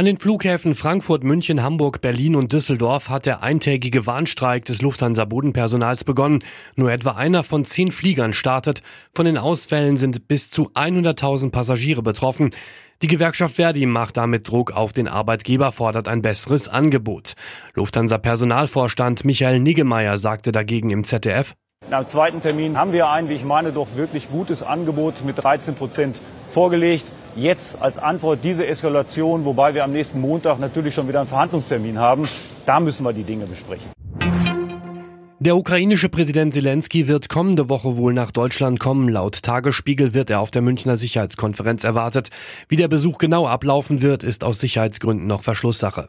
An den Flughäfen Frankfurt, München, Hamburg, Berlin und Düsseldorf hat der eintägige Warnstreik des Lufthansa-Bodenpersonals begonnen. Nur etwa einer von zehn Fliegern startet. Von den Ausfällen sind bis zu 100.000 Passagiere betroffen. Die Gewerkschaft Verdi macht damit Druck auf den Arbeitgeber, fordert ein besseres Angebot. Lufthansa-Personalvorstand Michael Niggemeier sagte dagegen im ZDF, am zweiten Termin haben wir ein, wie ich meine, doch wirklich gutes Angebot mit 13 Prozent vorgelegt. Jetzt als Antwort diese Eskalation, wobei wir am nächsten Montag natürlich schon wieder einen Verhandlungstermin haben, da müssen wir die Dinge besprechen. Der ukrainische Präsident Zelensky wird kommende Woche wohl nach Deutschland kommen. Laut Tagesspiegel wird er auf der Münchner Sicherheitskonferenz erwartet. Wie der Besuch genau ablaufen wird, ist aus Sicherheitsgründen noch Verschlusssache.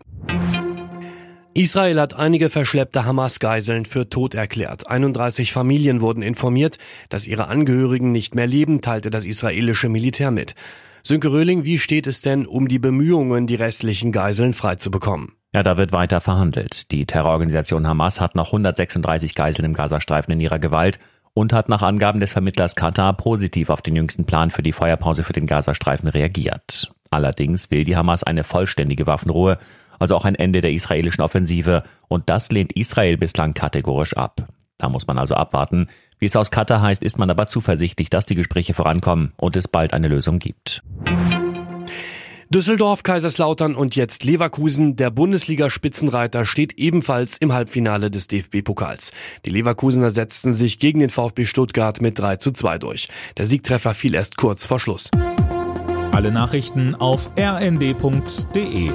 Israel hat einige verschleppte Hamas-Geiseln für tot erklärt. 31 Familien wurden informiert, dass ihre Angehörigen nicht mehr leben, teilte das israelische Militär mit. Sönke Röhling, wie steht es denn um die Bemühungen, die restlichen Geiseln freizubekommen? Ja, da wird weiter verhandelt. Die Terrororganisation Hamas hat noch 136 Geiseln im Gazastreifen in ihrer Gewalt und hat nach Angaben des Vermittlers Katar positiv auf den jüngsten Plan für die Feuerpause für den Gazastreifen reagiert. Allerdings will die Hamas eine vollständige Waffenruhe, also auch ein Ende der israelischen Offensive, und das lehnt Israel bislang kategorisch ab. Da muss man also abwarten. Wie es aus Katar heißt, ist man aber zuversichtlich, dass die Gespräche vorankommen und es bald eine Lösung gibt. Düsseldorf, Kaiserslautern und jetzt Leverkusen. Der Bundesliga-Spitzenreiter steht ebenfalls im Halbfinale des DFB-Pokals. Die Leverkusener setzten sich gegen den VfB Stuttgart mit 3 zu 2 durch. Der Siegtreffer fiel erst kurz vor Schluss. Alle Nachrichten auf rnd.de